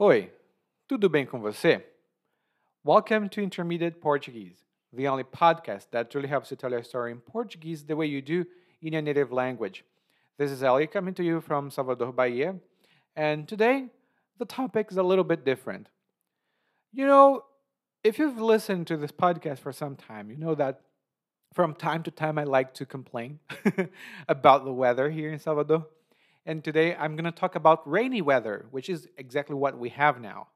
Oi, tudo bem com você? Welcome to Intermediate Portuguese, the only podcast that truly helps you tell your story in Portuguese the way you do in your native language. This is Ellie coming to you from Salvador, Bahia, and today the topic is a little bit different. You know, if you've listened to this podcast for some time, you know that from time to time I like to complain about the weather here in Salvador. And today I'm going to talk about rainy weather, which is exactly what we have now.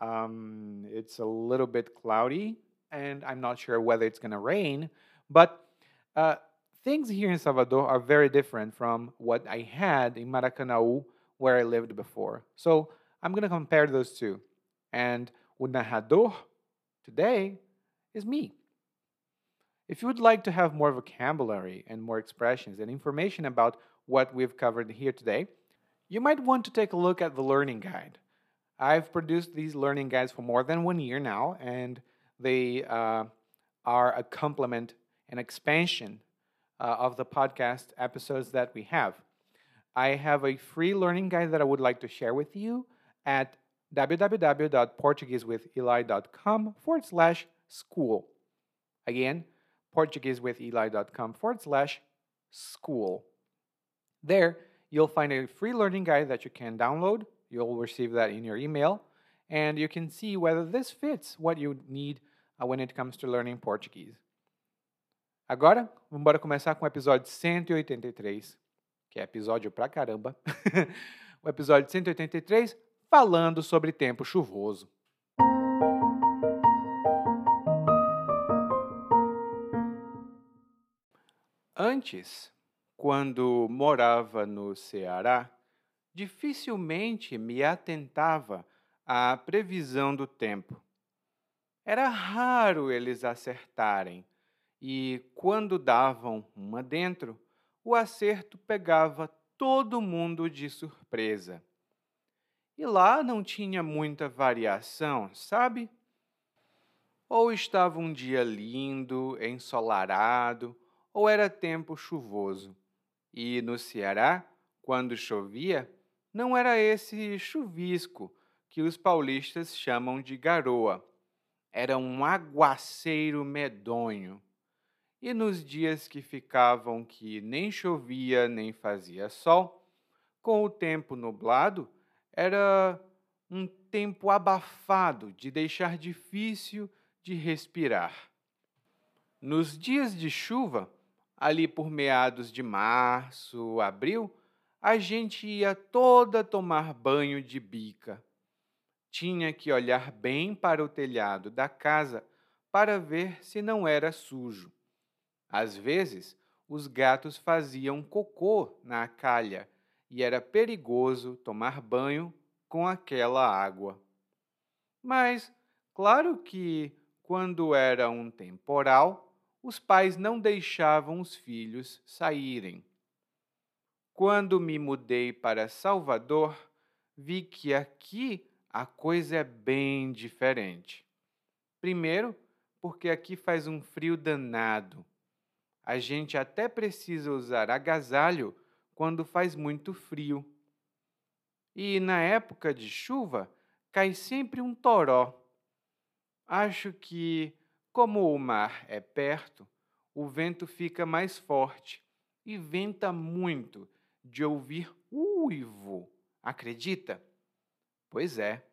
Um, it's a little bit cloudy, and I'm not sure whether it's going to rain, but uh, things here in Salvador are very different from what I had in Maracanaú, where I lived before. So I'm going to compare those two. And o narrador today is me. If you would like to have more vocabulary and more expressions and information about what we've covered here today, you might want to take a look at the learning guide. I've produced these learning guides for more than one year now, and they uh, are a complement and expansion uh, of the podcast episodes that we have. I have a free learning guide that I would like to share with you at www.portuguesewitheli.com forward slash school. Again, portuguesewitheli.com forward slash school. There, you'll find a free learning guide that you can download. You'll receive that in your email, and you can see whether this fits what you need uh, when it comes to learning Portuguese. Agora, vamos começar com o episódio 183, que é episódio pra caramba. o episódio 183 falando sobre tempo chuvoso. Antes, quando morava no Ceará, dificilmente me atentava à previsão do tempo. Era raro eles acertarem, e quando davam uma dentro, o acerto pegava todo mundo de surpresa. E lá não tinha muita variação, sabe? Ou estava um dia lindo, ensolarado, ou era tempo chuvoso. E no Ceará, quando chovia, não era esse chuvisco que os paulistas chamam de garoa. Era um aguaceiro medonho. E nos dias que ficavam que nem chovia nem fazia sol, com o tempo nublado, era um tempo abafado de deixar difícil de respirar. Nos dias de chuva, ali por meados de março, abril, a gente ia toda tomar banho de bica. Tinha que olhar bem para o telhado da casa para ver se não era sujo. Às vezes, os gatos faziam cocô na calha e era perigoso tomar banho com aquela água. Mas, claro que, quando era um temporal, os pais não deixavam os filhos saírem. Quando me mudei para Salvador, vi que aqui a coisa é bem diferente. Primeiro, porque aqui faz um frio danado. A gente até precisa usar agasalho quando faz muito frio. E na época de chuva, cai sempre um toró. Acho que, como o mar é perto, o vento fica mais forte e venta muito de ouvir uivo. Acredita? Pois é.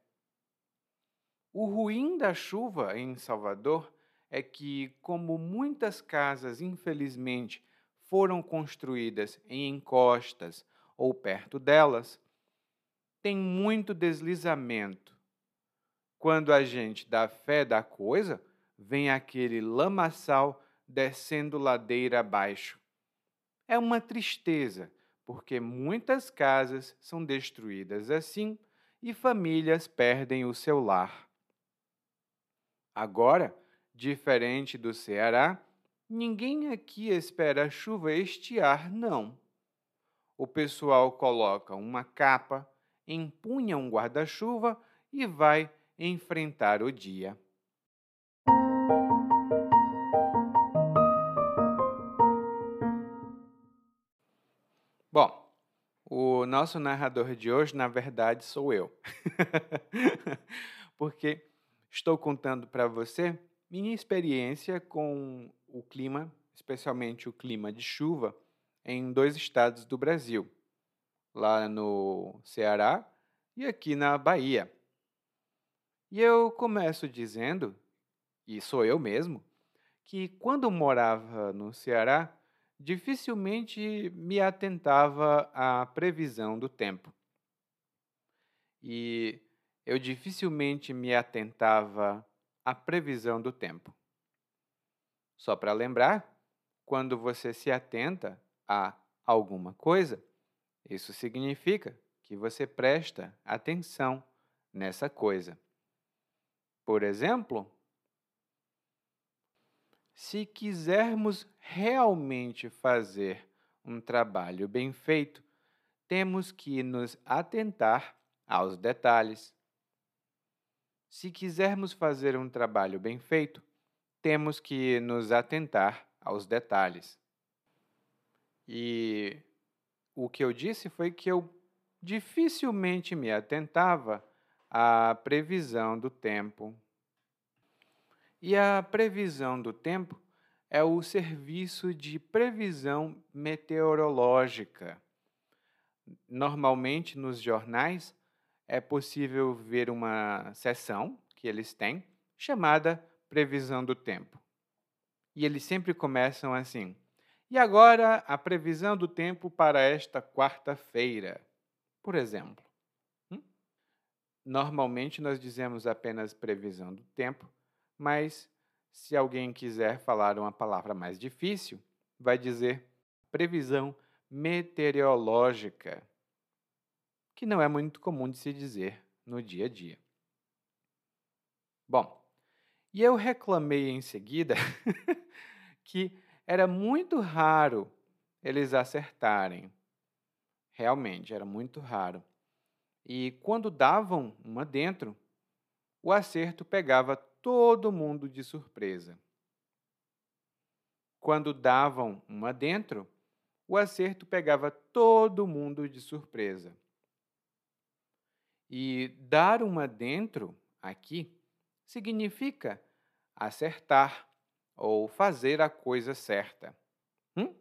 O ruim da chuva em Salvador é que, como muitas casas, infelizmente, foram construídas em encostas ou perto delas, tem muito deslizamento. Quando a gente dá fé da coisa, vem aquele lamaçal descendo ladeira abaixo. É uma tristeza, porque muitas casas são destruídas assim e famílias perdem o seu lar. Agora, diferente do Ceará, Ninguém aqui espera a chuva estiar, não. O pessoal coloca uma capa, empunha um guarda-chuva e vai enfrentar o dia. O nosso narrador de hoje, na verdade, sou eu. Porque estou contando para você minha experiência com o clima, especialmente o clima de chuva, em dois estados do Brasil, lá no Ceará e aqui na Bahia. E eu começo dizendo, e sou eu mesmo, que quando morava no Ceará, dificilmente me atentava à previsão do tempo. E eu dificilmente me atentava à previsão do tempo. Só para lembrar, quando você se atenta a alguma coisa, isso significa que você presta atenção nessa coisa. Por exemplo, se quisermos realmente fazer um trabalho bem feito, temos que nos atentar aos detalhes. Se quisermos fazer um trabalho bem feito, temos que nos atentar aos detalhes. E o que eu disse foi que eu dificilmente me atentava à previsão do tempo e a previsão do tempo é o serviço de previsão meteorológica. Normalmente, nos jornais, é possível ver uma seção que eles têm chamada Previsão do Tempo. E eles sempre começam assim: E agora a previsão do tempo para esta quarta-feira, por exemplo. Hum? Normalmente nós dizemos apenas previsão do tempo mas se alguém quiser falar uma palavra mais difícil, vai dizer previsão meteorológica, que não é muito comum de se dizer no dia a dia. Bom, e eu reclamei em seguida que era muito raro eles acertarem. Realmente, era muito raro. E quando davam uma dentro, o acerto pegava todo mundo de surpresa. Quando davam uma dentro, o acerto pegava todo mundo de surpresa. E dar uma dentro aqui significa acertar ou fazer a coisa certa. Hum?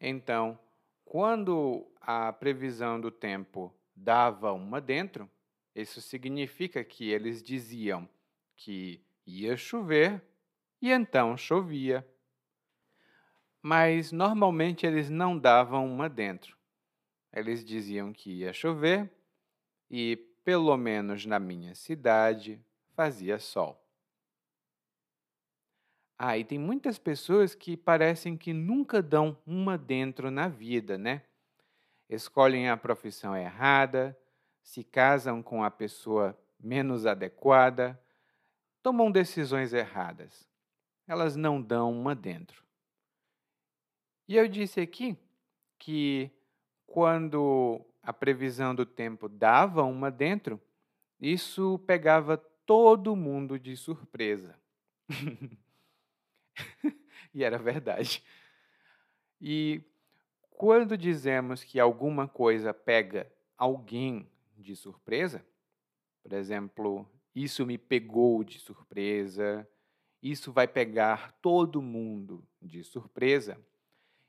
Então, quando a previsão do tempo dava uma dentro, isso significa que eles diziam que ia chover e então chovia. Mas normalmente eles não davam uma dentro. Eles diziam que ia chover e, pelo menos na minha cidade, fazia sol. Ah, e tem muitas pessoas que parecem que nunca dão uma dentro na vida, né? Escolhem a profissão errada, se casam com a pessoa menos adequada, tomam decisões erradas. Elas não dão uma dentro. E eu disse aqui que quando a previsão do tempo dava uma dentro, isso pegava todo mundo de surpresa. e era verdade. E quando dizemos que alguma coisa pega alguém de surpresa. Por exemplo, isso me pegou de surpresa, isso vai pegar todo mundo de surpresa.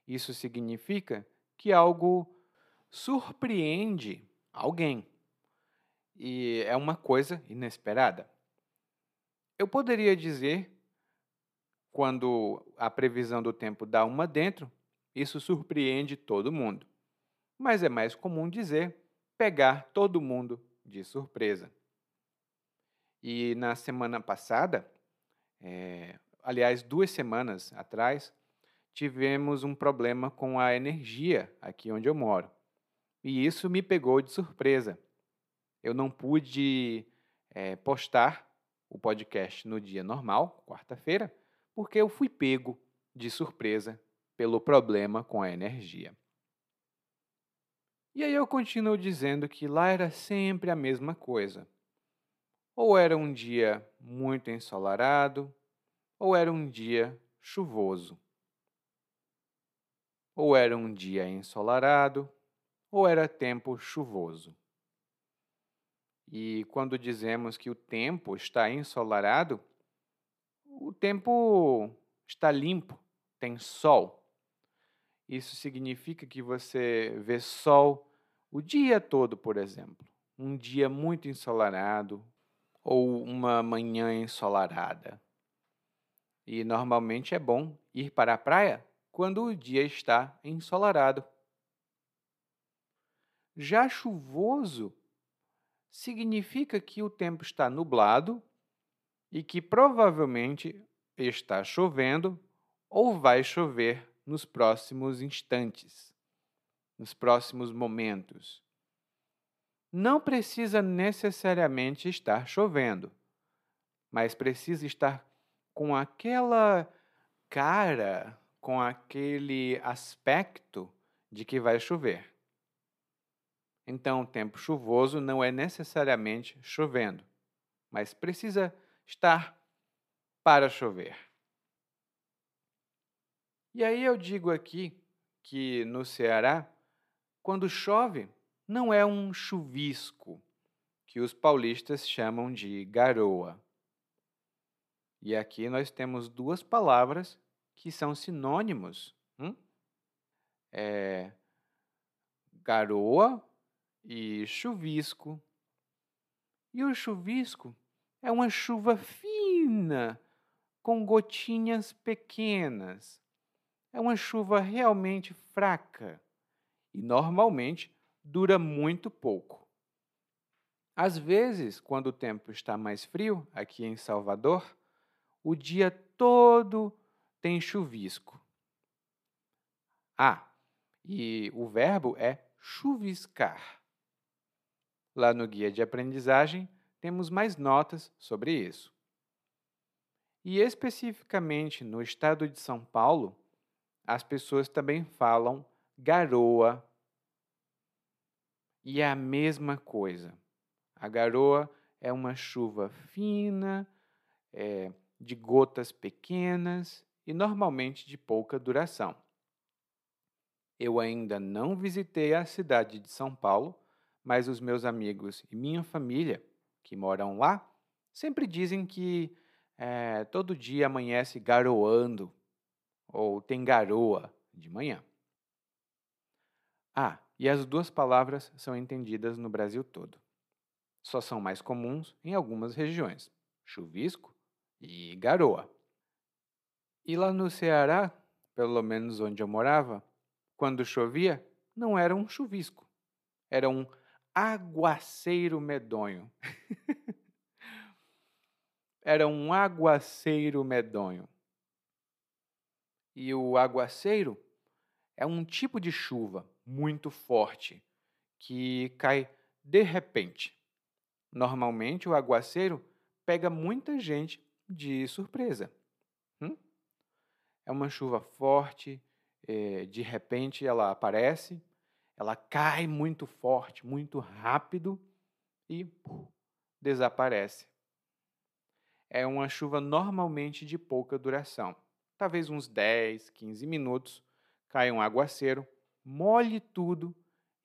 Isso significa que algo surpreende alguém e é uma coisa inesperada. Eu poderia dizer, quando a previsão do tempo dá uma dentro, isso surpreende todo mundo. Mas é mais comum dizer pegar todo mundo de surpresa. E na semana passada, é, aliás, duas semanas atrás, tivemos um problema com a energia aqui onde eu moro. E isso me pegou de surpresa. Eu não pude é, postar o podcast no dia normal, quarta-feira, porque eu fui pego de surpresa pelo problema com a energia. E aí eu continuo dizendo que lá era sempre a mesma coisa. Ou era um dia muito ensolarado, ou era um dia chuvoso. ou era um dia ensolarado, ou era tempo chuvoso. E quando dizemos que o tempo está ensolarado, o tempo está limpo, tem sol. Isso significa que você vê sol o dia todo, por exemplo. Um dia muito ensolarado ou uma manhã ensolarada. E normalmente é bom ir para a praia quando o dia está ensolarado. Já chuvoso significa que o tempo está nublado e que provavelmente está chovendo ou vai chover nos próximos instantes, nos próximos momentos. Não precisa necessariamente estar chovendo, mas precisa estar com aquela cara, com aquele aspecto de que vai chover. Então, tempo chuvoso não é necessariamente chovendo, mas precisa estar para chover. E aí eu digo aqui que no Ceará, quando chove, não é um chuvisco, que os paulistas chamam de garoa. E aqui nós temos duas palavras que são sinônimos. Hum? É garoa e chuvisco. E o chuvisco é uma chuva fina, com gotinhas pequenas. É uma chuva realmente fraca e normalmente dura muito pouco. Às vezes, quando o tempo está mais frio, aqui em Salvador, o dia todo tem chuvisco. Ah, e o verbo é chuviscar. Lá no guia de aprendizagem temos mais notas sobre isso. E especificamente no estado de São Paulo, as pessoas também falam garoa. E é a mesma coisa. A garoa é uma chuva fina, é, de gotas pequenas e normalmente de pouca duração. Eu ainda não visitei a cidade de São Paulo, mas os meus amigos e minha família que moram lá sempre dizem que é, todo dia amanhece garoando ou tem garoa de manhã. Ah, e as duas palavras são entendidas no Brasil todo. Só são mais comuns em algumas regiões: chuvisco e garoa. E lá no Ceará, pelo menos onde eu morava, quando chovia, não era um chuvisco, era um aguaceiro medonho. Era um aguaceiro medonho. E o aguaceiro é um tipo de chuva muito forte que cai de repente. Normalmente, o aguaceiro pega muita gente de surpresa. Hum? É uma chuva forte, eh, de repente ela aparece ela cai muito forte, muito rápido e desaparece. É uma chuva normalmente de pouca duração, talvez uns 10, 15 minutos. Cai um aguaceiro, molhe tudo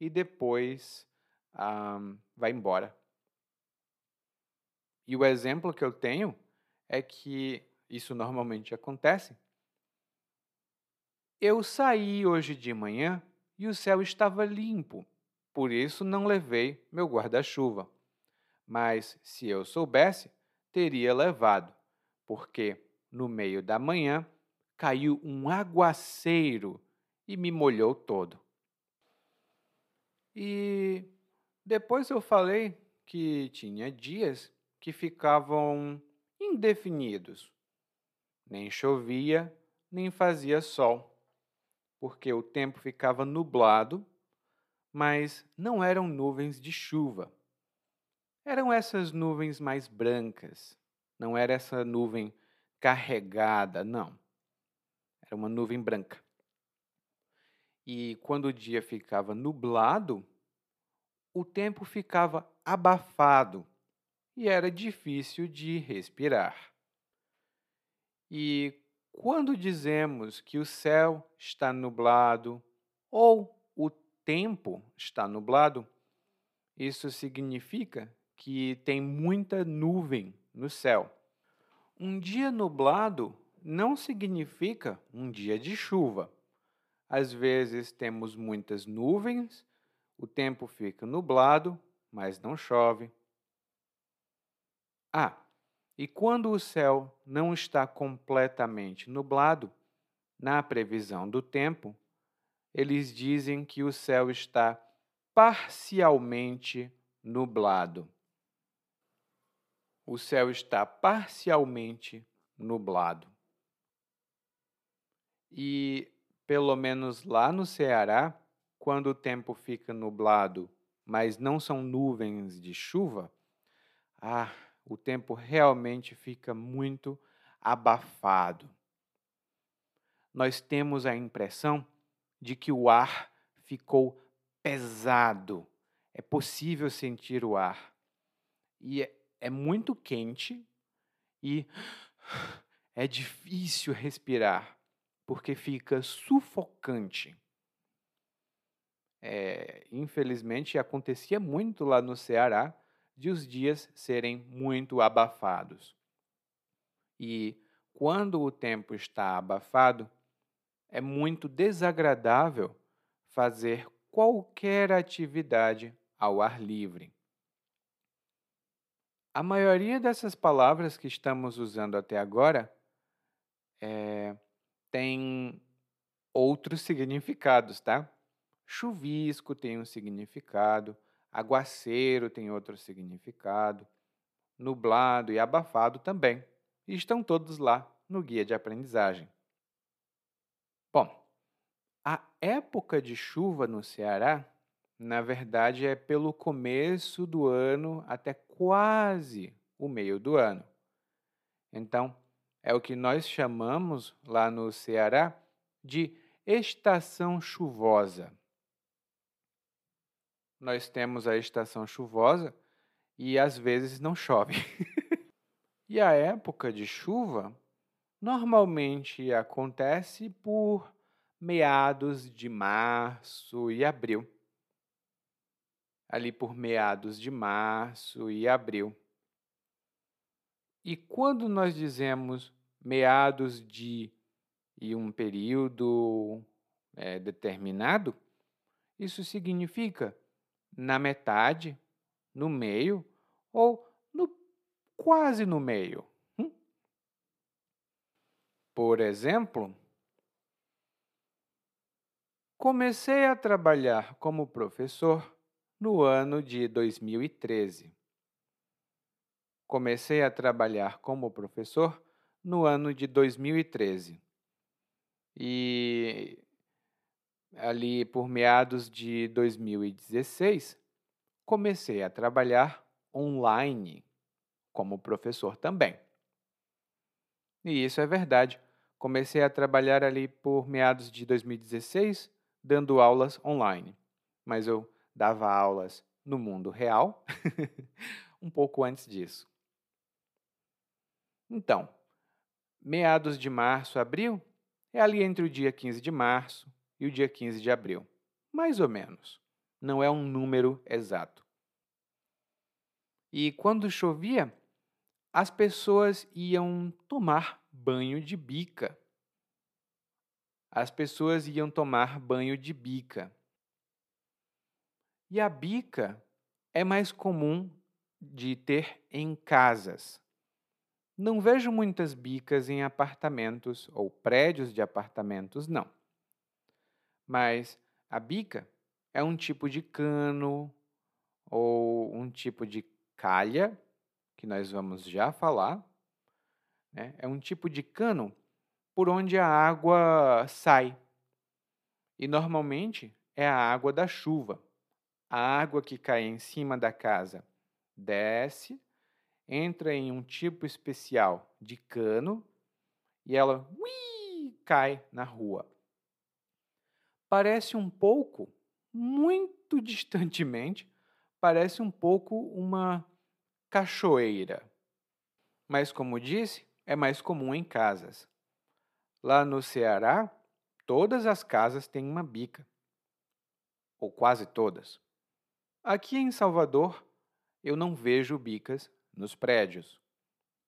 e depois ah, vai embora. E o exemplo que eu tenho é que isso normalmente acontece. Eu saí hoje de manhã e o céu estava limpo, por isso não levei meu guarda-chuva. Mas se eu soubesse, teria levado, porque no meio da manhã caiu um aguaceiro e me molhou todo. E depois eu falei que tinha dias que ficavam indefinidos. Nem chovia, nem fazia sol porque o tempo ficava nublado, mas não eram nuvens de chuva. Eram essas nuvens mais brancas, não era essa nuvem carregada, não. Era uma nuvem branca. E quando o dia ficava nublado, o tempo ficava abafado e era difícil de respirar. E quando dizemos que o céu está nublado ou o tempo está nublado, isso significa que tem muita nuvem no céu. Um dia nublado não significa um dia de chuva. Às vezes temos muitas nuvens, o tempo fica nublado, mas não chove. Ah, e quando o céu não está completamente nublado, na previsão do tempo, eles dizem que o céu está parcialmente nublado. O céu está parcialmente nublado. E, pelo menos lá no Ceará, quando o tempo fica nublado, mas não são nuvens de chuva, ah, o tempo realmente fica muito abafado. Nós temos a impressão de que o ar ficou pesado. É possível sentir o ar. E é, é muito quente e é difícil respirar, porque fica sufocante. É, infelizmente, acontecia muito lá no Ceará de os dias serem muito abafados. E quando o tempo está abafado, é muito desagradável fazer qualquer atividade ao ar livre. A maioria dessas palavras que estamos usando até agora é, tem outros significados, tá? Chuvisco tem um significado, aguaceiro tem outro significado, nublado e abafado também. E estão todos lá no guia de aprendizagem. Bom, a época de chuva no Ceará, na verdade, é pelo começo do ano até quase o meio do ano. Então, é o que nós chamamos lá no Ceará de estação chuvosa nós temos a estação chuvosa e às vezes não chove. e a época de chuva normalmente acontece por meados de março e abril. Ali por meados de março e abril. E quando nós dizemos meados de e um período é, determinado, isso significa na metade, no meio ou no quase no meio. Hum? Por exemplo, comecei a trabalhar como professor no ano de 2013. Comecei a trabalhar como professor no ano de 2013. E ali por meados de 2016, comecei a trabalhar online como professor também. E isso é verdade. Comecei a trabalhar ali por meados de 2016, dando aulas online. Mas eu dava aulas no mundo real um pouco antes disso. Então, meados de março, abril, é ali entre o dia 15 de março e o dia 15 de abril. Mais ou menos. Não é um número exato. E quando chovia, as pessoas iam tomar banho de bica. As pessoas iam tomar banho de bica. E a bica é mais comum de ter em casas. Não vejo muitas bicas em apartamentos ou prédios de apartamentos, não. Mas a bica é um tipo de cano ou um tipo de calha, que nós vamos já falar. Né? É um tipo de cano por onde a água sai. E normalmente é a água da chuva. A água que cai em cima da casa desce, entra em um tipo especial de cano e ela ui, cai na rua parece um pouco, muito distantemente, parece um pouco uma cachoeira. Mas, como disse, é mais comum em casas. Lá no Ceará, todas as casas têm uma bica, ou quase todas. Aqui em Salvador, eu não vejo bicas nos prédios.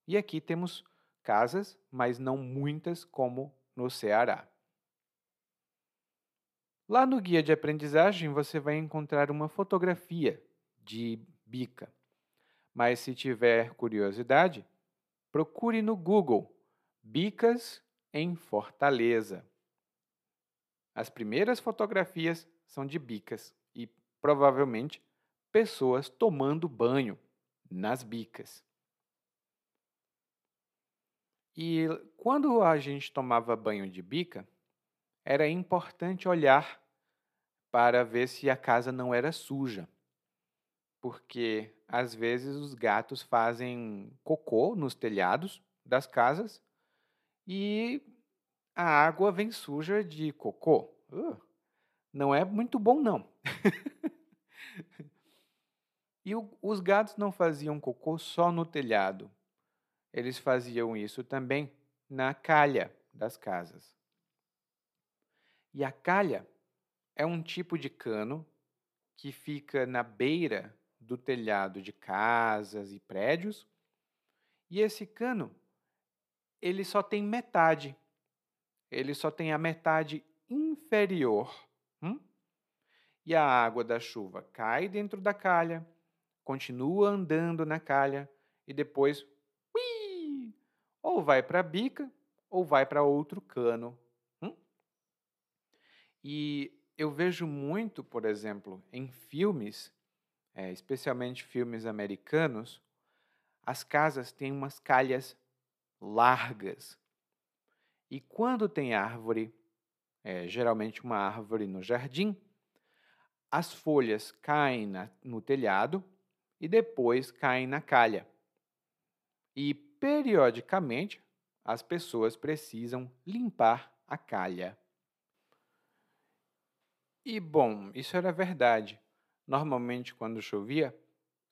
E aqui temos casas, mas não muitas como no Ceará. Lá no guia de aprendizagem você vai encontrar uma fotografia de bica. Mas se tiver curiosidade, procure no Google Bicas em Fortaleza. As primeiras fotografias são de bicas e provavelmente pessoas tomando banho nas bicas. E quando a gente tomava banho de bica, era importante olhar para ver se a casa não era suja. Porque às vezes os gatos fazem cocô nos telhados das casas e a água vem suja de cocô. Uh, não é muito bom, não. e o, os gatos não faziam cocô só no telhado. Eles faziam isso também na calha das casas. E a calha é um tipo de cano que fica na beira do telhado de casas e prédios. E esse cano, ele só tem metade. Ele só tem a metade inferior. Hum? E a água da chuva cai dentro da calha, continua andando na calha e depois ui, ou vai para a bica ou vai para outro cano. Hum? E eu vejo muito, por exemplo, em filmes, é, especialmente filmes americanos, as casas têm umas calhas largas. E quando tem árvore, é, geralmente uma árvore no jardim, as folhas caem na, no telhado e depois caem na calha. E periodicamente as pessoas precisam limpar a calha. E bom, isso era verdade. Normalmente, quando chovia,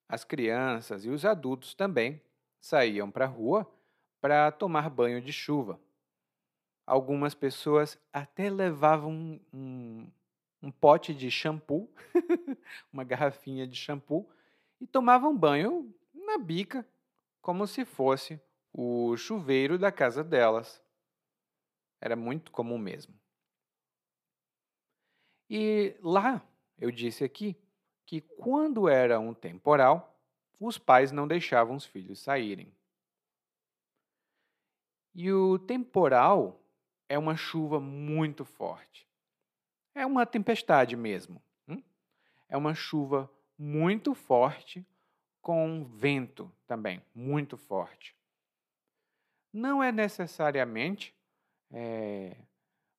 as crianças e os adultos também saíam para a rua para tomar banho de chuva. Algumas pessoas até levavam um, um pote de shampoo, uma garrafinha de shampoo, e tomavam banho na bica, como se fosse o chuveiro da casa delas. Era muito comum mesmo. E lá, eu disse aqui, que quando era um temporal, os pais não deixavam os filhos saírem. E o temporal é uma chuva muito forte. É uma tempestade mesmo. Hum? É uma chuva muito forte com vento também muito forte. Não é necessariamente é,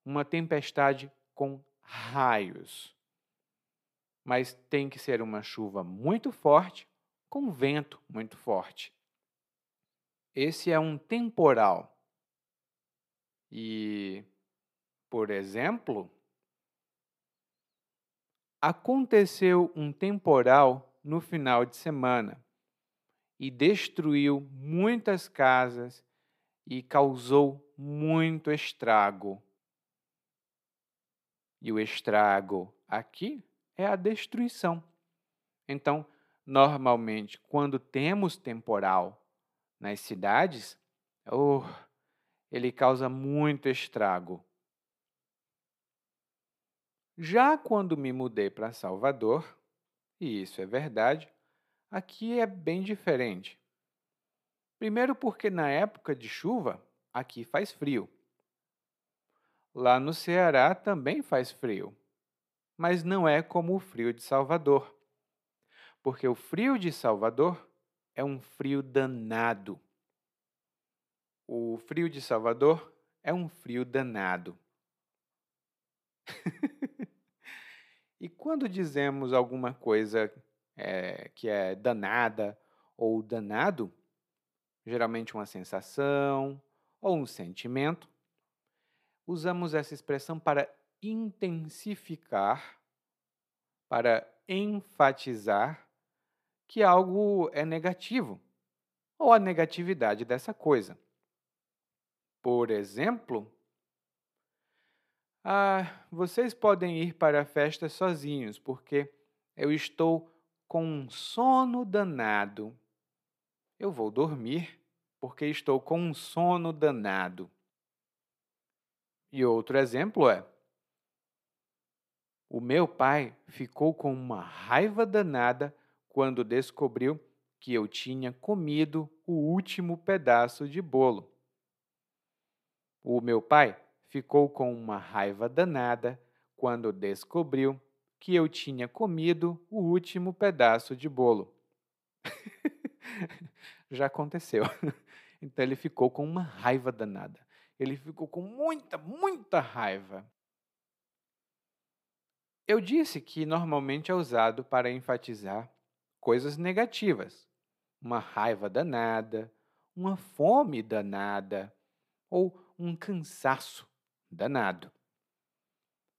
uma tempestade com raios, mas tem que ser uma chuva muito forte com vento muito forte. Esse é um temporal. E, por exemplo, aconteceu um temporal no final de semana e destruiu muitas casas e causou muito estrago. E o estrago aqui é a destruição. Então, normalmente, quando temos temporal nas cidades, oh, ele causa muito estrago. Já quando me mudei para Salvador, e isso é verdade, aqui é bem diferente. Primeiro, porque na época de chuva, aqui faz frio. Lá no Ceará também faz frio, mas não é como o frio de Salvador. Porque o frio de Salvador é um frio danado. O frio de Salvador é um frio danado. e quando dizemos alguma coisa é, que é danada ou danado, geralmente uma sensação ou um sentimento, usamos essa expressão para intensificar, para enfatizar que algo é negativo ou a negatividade dessa coisa. Por exemplo, Ah, vocês podem ir para a festa sozinhos, porque eu estou com um sono danado. Eu vou dormir, porque estou com um sono danado. E outro exemplo é: o meu pai ficou com uma raiva danada quando descobriu que eu tinha comido o último pedaço de bolo. O meu pai ficou com uma raiva danada quando descobriu que eu tinha comido o último pedaço de bolo. Já aconteceu. Então ele ficou com uma raiva danada. Ele ficou com muita, muita raiva. Eu disse que normalmente é usado para enfatizar coisas negativas, uma raiva danada, uma fome danada ou um cansaço danado.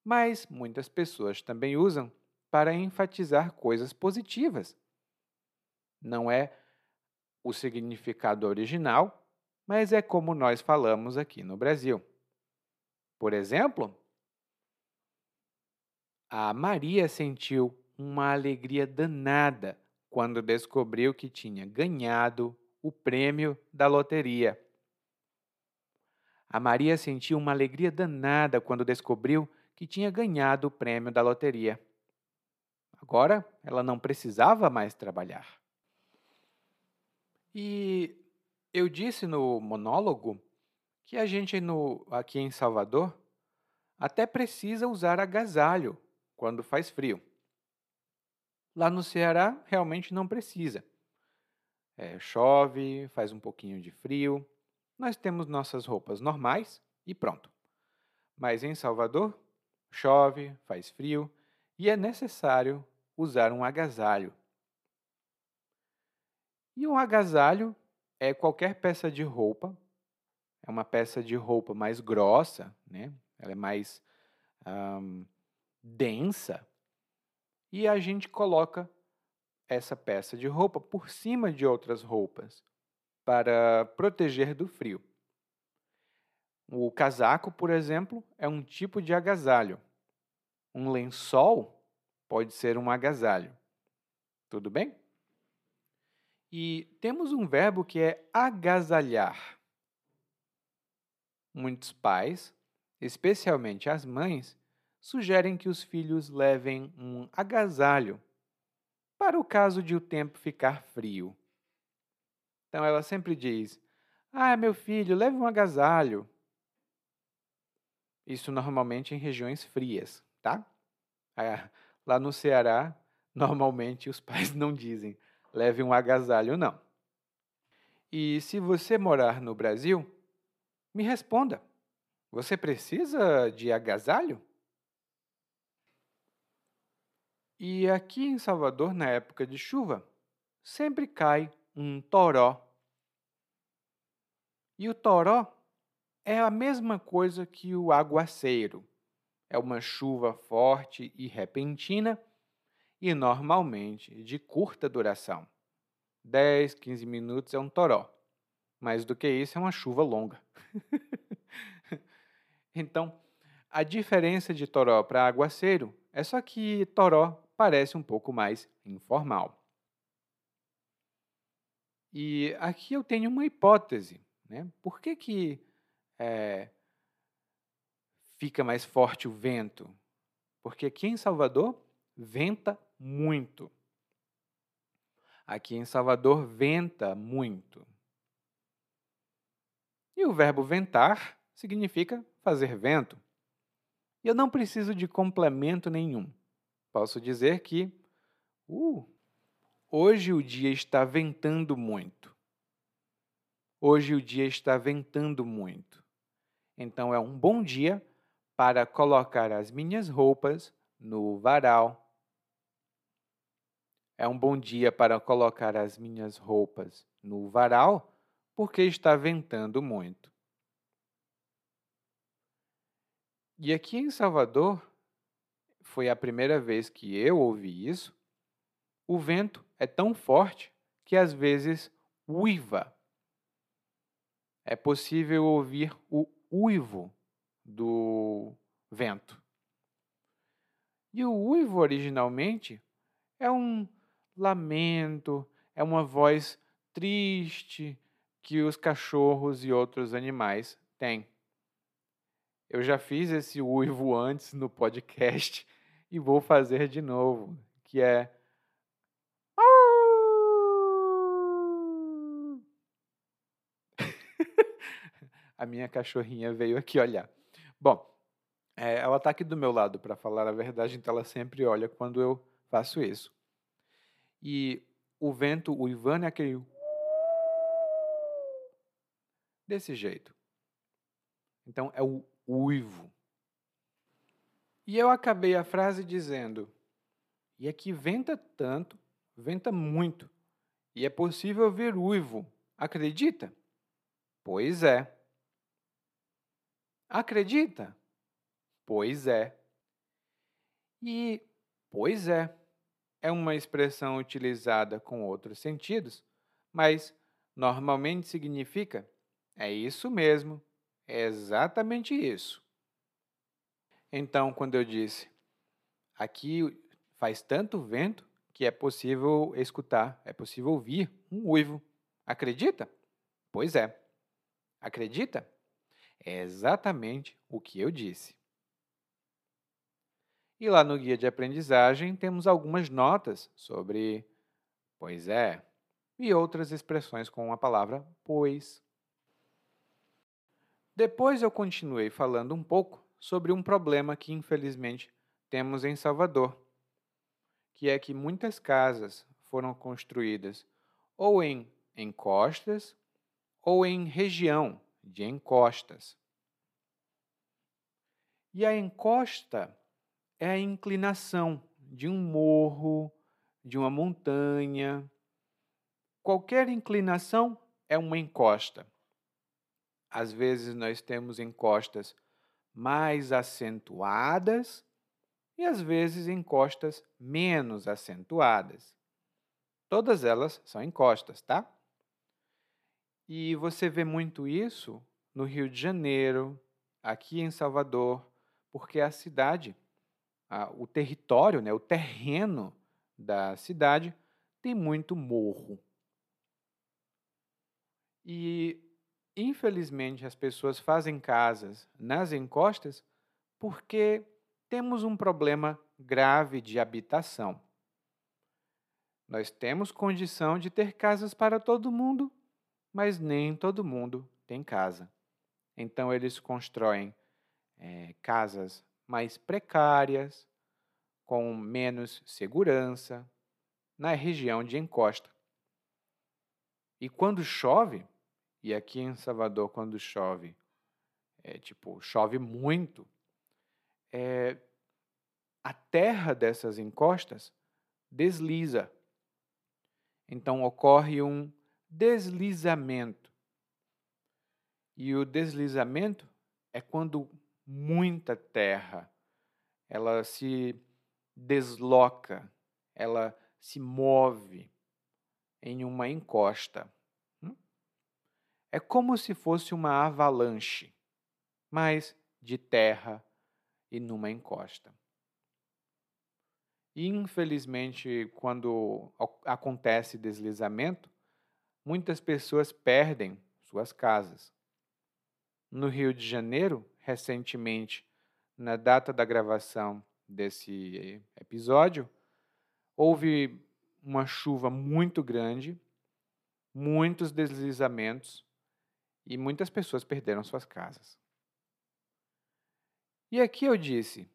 Mas muitas pessoas também usam para enfatizar coisas positivas. Não é o significado original, mas é como nós falamos aqui no Brasil. Por exemplo, a Maria sentiu uma alegria danada quando descobriu que tinha ganhado o prêmio da loteria. A Maria sentiu uma alegria danada quando descobriu que tinha ganhado o prêmio da loteria. Agora ela não precisava mais trabalhar. E eu disse no monólogo que a gente no, aqui em Salvador até precisa usar agasalho quando faz frio. Lá no Ceará, realmente não precisa. É, chove, faz um pouquinho de frio, nós temos nossas roupas normais e pronto. Mas em Salvador, chove, faz frio e é necessário usar um agasalho. E um agasalho é qualquer peça de roupa, é uma peça de roupa mais grossa, né? ela é mais um, densa, e a gente coloca essa peça de roupa por cima de outras roupas para proteger do frio. O casaco, por exemplo, é um tipo de agasalho. Um lençol pode ser um agasalho. Tudo bem? E temos um verbo que é agasalhar. Muitos pais, especialmente as mães, sugerem que os filhos levem um agasalho para o caso de o tempo ficar frio. Então ela sempre diz: Ah, meu filho, leve um agasalho. Isso normalmente em regiões frias, tá? Ah, lá no Ceará, normalmente os pais não dizem leve um agasalho, não. E se você morar no Brasil, me responda: você precisa de agasalho? E aqui em Salvador, na época de chuva, sempre cai um toró. E o toró é a mesma coisa que o aguaceiro. É uma chuva forte e repentina e normalmente de curta duração. 10, 15 minutos é um toró. Mais do que isso é uma chuva longa. então, a diferença de toró para aguaceiro é só que toró parece um pouco mais informal. E aqui eu tenho uma hipótese. Né? Por que, que é, fica mais forte o vento? Porque aqui em Salvador venta muito. Aqui em Salvador venta muito. E o verbo ventar significa fazer vento. E eu não preciso de complemento nenhum. Posso dizer que uh, hoje o dia está ventando muito. Hoje o dia está ventando muito. Então é um bom dia para colocar as minhas roupas no varal é um bom dia para colocar as minhas roupas no varal, porque está ventando muito. E aqui em Salvador, foi a primeira vez que eu ouvi isso. O vento é tão forte que às vezes uiva. É possível ouvir o uivo do, vento. E o uivo originalmente é um lamento, é uma voz triste que os cachorros e outros animais têm. Eu já fiz esse uivo antes no podcast e vou fazer de novo, que é a minha cachorrinha veio aqui olhar. Bom, é, ela está aqui do meu lado, para falar a verdade, então ela sempre olha quando eu faço isso. E o vento, o Ivan é aquele. desse jeito. Então é o uivo. E eu acabei a frase dizendo: e aqui venta tanto, venta muito, e é possível ver uivo. Acredita? Pois é. Acredita? Pois é. E pois é é uma expressão utilizada com outros sentidos, mas normalmente significa é isso mesmo, é exatamente isso. Então, quando eu disse aqui faz tanto vento que é possível escutar, é possível ouvir um uivo. Acredita? Pois é. Acredita? É exatamente o que eu disse. E lá no guia de aprendizagem temos algumas notas sobre pois é e outras expressões com a palavra pois. Depois eu continuei falando um pouco sobre um problema que infelizmente temos em Salvador, que é que muitas casas foram construídas ou em encostas ou em região de encostas. E a encosta é a inclinação de um morro, de uma montanha. Qualquer inclinação é uma encosta. Às vezes nós temos encostas mais acentuadas e às vezes encostas menos acentuadas. Todas elas são encostas, tá? E você vê muito isso no Rio de Janeiro, aqui em Salvador, porque a cidade, a, o território, né, o terreno da cidade tem muito morro. E, infelizmente, as pessoas fazem casas nas encostas porque temos um problema grave de habitação. Nós temos condição de ter casas para todo mundo, mas nem todo mundo tem casa. Então, eles constroem é, casas mais precárias, com menos segurança, na região de encosta. E quando chove, e aqui em Salvador, quando chove, é tipo, chove muito, é, a terra dessas encostas desliza. Então ocorre um deslizamento. E o deslizamento é quando muita terra ela se desloca, ela se move em uma encosta. Hum? É como se fosse uma avalanche, mas de terra e numa encosta. Infelizmente, quando acontece deslizamento, muitas pessoas perdem suas casas. No Rio de Janeiro, recentemente, na data da gravação desse episódio, houve uma chuva muito grande, muitos deslizamentos e muitas pessoas perderam suas casas. E aqui eu disse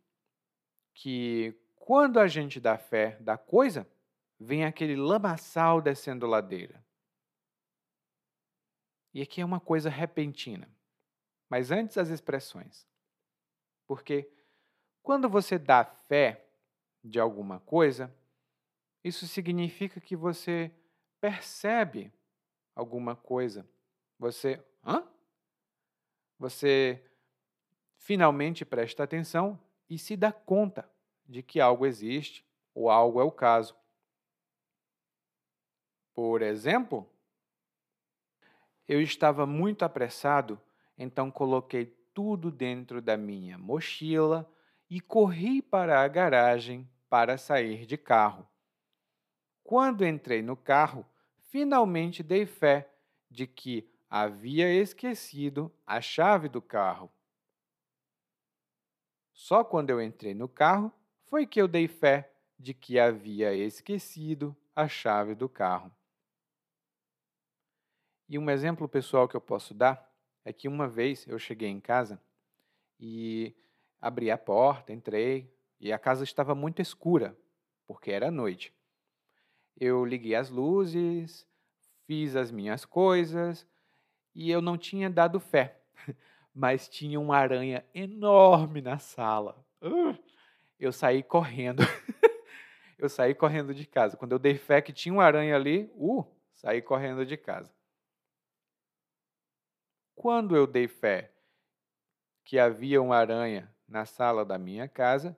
que quando a gente dá fé da coisa, vem aquele lamaçal descendo ladeira. E aqui é uma coisa repentina. Mas antes as expressões. Porque quando você dá fé de alguma coisa, isso significa que você percebe alguma coisa. Você, hã? Você finalmente presta atenção e se dá conta de que algo existe ou algo é o caso. Por exemplo, eu estava muito apressado, então coloquei tudo dentro da minha mochila e corri para a garagem para sair de carro. Quando entrei no carro, finalmente dei fé de que havia esquecido a chave do carro. Só quando eu entrei no carro foi que eu dei fé de que havia esquecido a chave do carro. E um exemplo pessoal que eu posso dar é que uma vez eu cheguei em casa e abri a porta, entrei e a casa estava muito escura, porque era noite. Eu liguei as luzes, fiz as minhas coisas e eu não tinha dado fé, mas tinha uma aranha enorme na sala. Eu saí correndo. eu saí correndo de casa. Quando eu dei fé que tinha uma aranha ali, uh, saí correndo de casa. Quando eu dei fé que havia uma aranha na sala da minha casa,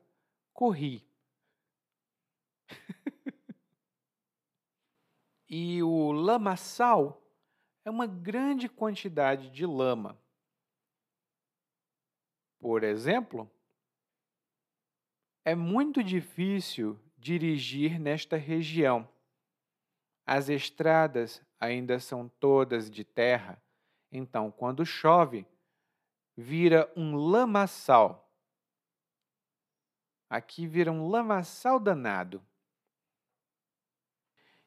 corri. e o lamaçal é uma grande quantidade de lama. Por exemplo, é muito difícil dirigir nesta região. As estradas ainda são todas de terra, então, quando chove, vira um lamaçal. Aqui vira um lamaçal danado.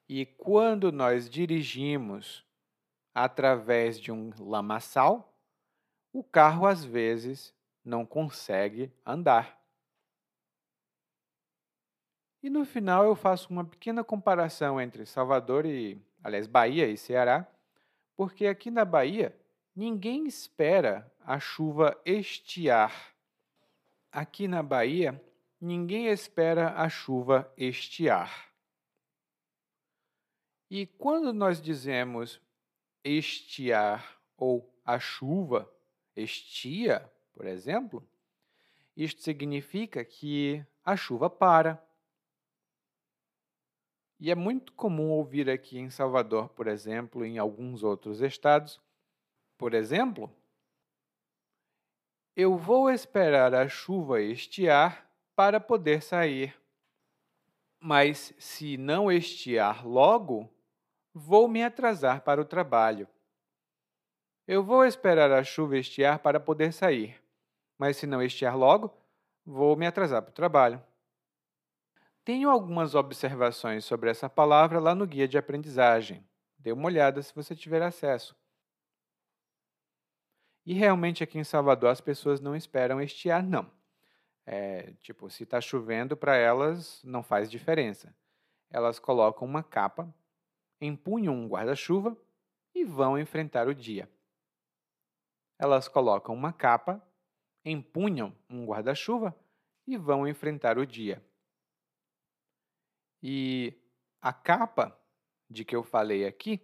E quando nós dirigimos através de um lamaçal, o carro às vezes não consegue andar. E no final eu faço uma pequena comparação entre Salvador e, aliás, Bahia e Ceará, porque aqui na Bahia ninguém espera a chuva estiar. Aqui na Bahia ninguém espera a chuva estiar. E quando nós dizemos estiar ou a chuva estia, por exemplo, isto significa que a chuva para. E é muito comum ouvir aqui em Salvador, por exemplo, em alguns outros estados, por exemplo, eu vou esperar a chuva estiar para poder sair. Mas se não estiar logo, vou me atrasar para o trabalho. Eu vou esperar a chuva estiar para poder sair, mas se não estiar logo, vou me atrasar para o trabalho. Tenho algumas observações sobre essa palavra lá no guia de aprendizagem. Dê uma olhada se você tiver acesso. E realmente aqui em Salvador as pessoas não esperam estiar, não. É, tipo, se está chovendo, para elas não faz diferença. Elas colocam uma capa empunham um guarda-chuva e vão enfrentar o dia. Elas colocam uma capa, empunham um guarda-chuva e vão enfrentar o dia. E a capa de que eu falei aqui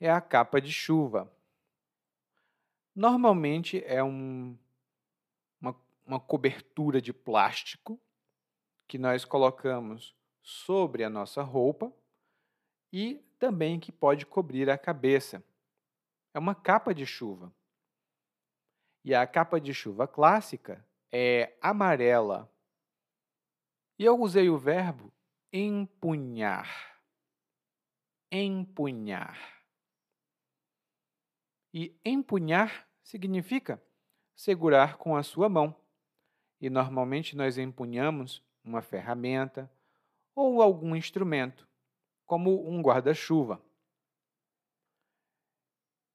é a capa de chuva. Normalmente é um, uma, uma cobertura de plástico que nós colocamos sobre a nossa roupa e também que pode cobrir a cabeça. É uma capa de chuva. E a capa de chuva clássica é amarela. E eu usei o verbo empunhar. Empunhar. E empunhar significa segurar com a sua mão. E normalmente nós empunhamos uma ferramenta ou algum instrumento como um guarda-chuva.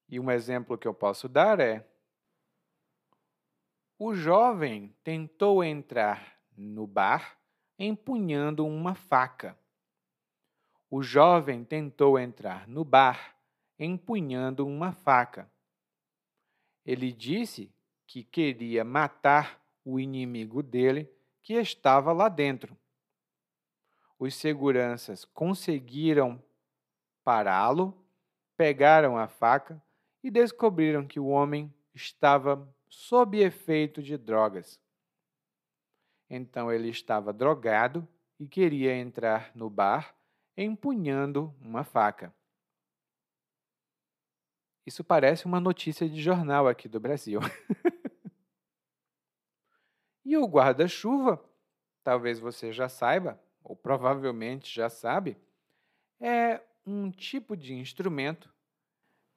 E um exemplo que eu posso dar é: o jovem tentou entrar no bar empunhando uma faca. O jovem tentou entrar no bar empunhando uma faca. Ele disse que queria matar o inimigo dele que estava lá dentro os seguranças conseguiram pará-lo, pegaram a faca e descobriram que o homem estava sob efeito de drogas. Então ele estava drogado e queria entrar no bar empunhando uma faca. Isso parece uma notícia de jornal aqui do Brasil. E o guarda-chuva, talvez você já saiba, ou provavelmente já sabe, é um tipo de instrumento,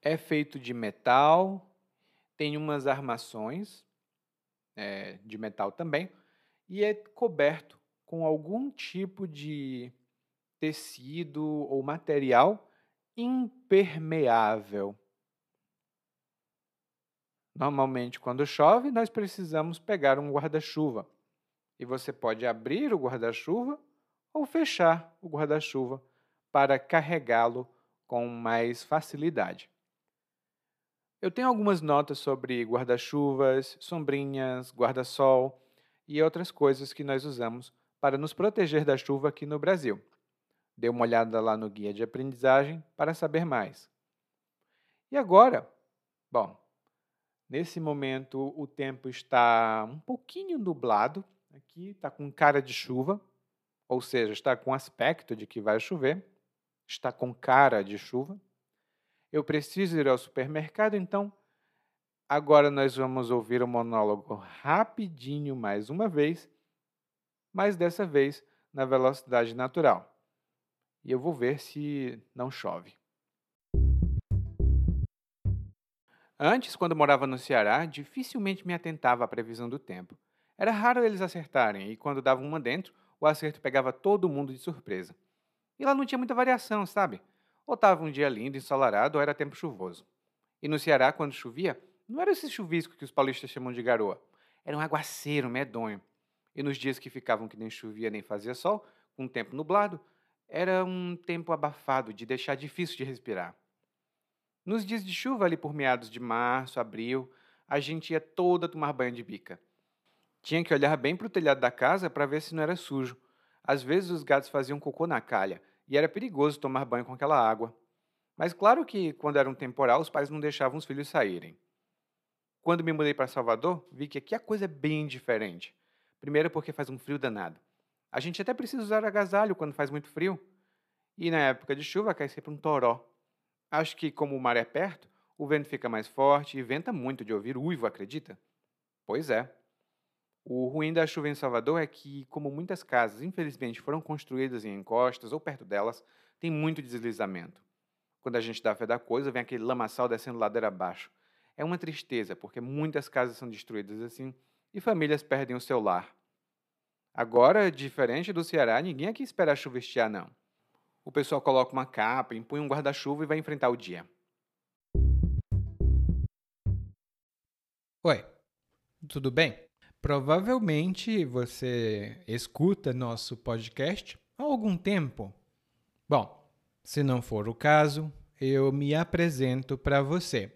é feito de metal, tem umas armações é, de metal também, e é coberto com algum tipo de tecido ou material impermeável. Normalmente, quando chove, nós precisamos pegar um guarda-chuva. E você pode abrir o guarda-chuva ou fechar o guarda-chuva para carregá-lo com mais facilidade. Eu tenho algumas notas sobre guarda-chuvas, sombrinhas, guarda-sol e outras coisas que nós usamos para nos proteger da chuva aqui no Brasil. Dê uma olhada lá no guia de aprendizagem para saber mais. E agora? Bom, nesse momento o tempo está um pouquinho nublado, aqui está com cara de chuva, ou seja, está com aspecto de que vai chover, está com cara de chuva. Eu preciso ir ao supermercado, então agora nós vamos ouvir o monólogo rapidinho mais uma vez mas dessa vez na velocidade natural. E eu vou ver se não chove. Antes, quando morava no Ceará, dificilmente me atentava à previsão do tempo. Era raro eles acertarem, e quando davam uma dentro, o acerto pegava todo mundo de surpresa. E lá não tinha muita variação, sabe? Ou estava um dia lindo, ensolarado, ou era tempo chuvoso. E no Ceará, quando chovia, não era esse chuvisco que os paulistas chamam de garoa. Era um aguaceiro medonho. E nos dias que ficavam que nem chovia nem fazia sol, com um tempo nublado, era um tempo abafado de deixar difícil de respirar. Nos dias de chuva, ali por meados de março, abril, a gente ia toda tomar banho de bica. Tinha que olhar bem para o telhado da casa para ver se não era sujo. Às vezes os gatos faziam cocô na calha e era perigoso tomar banho com aquela água. Mas claro que, quando era um temporal, os pais não deixavam os filhos saírem. Quando me mudei para Salvador, vi que aqui a coisa é bem diferente. Primeiro, porque faz um frio danado. A gente até precisa usar agasalho quando faz muito frio. E na época de chuva cai sempre um toró. Acho que, como o mar é perto, o vento fica mais forte e venta muito de ouvir uivo, acredita? Pois é. O ruim da chuva em Salvador é que, como muitas casas, infelizmente, foram construídas em encostas ou perto delas, tem muito deslizamento. Quando a gente dá fé da coisa, vem aquele lamaçal descendo ladeira abaixo. É uma tristeza, porque muitas casas são destruídas assim e famílias perdem o seu lar. Agora, diferente do Ceará, ninguém aqui espera a chuva estiar, não. O pessoal coloca uma capa, impõe um guarda-chuva e vai enfrentar o dia. Oi, tudo bem? Provavelmente você escuta nosso podcast há algum tempo. Bom, se não for o caso, eu me apresento para você.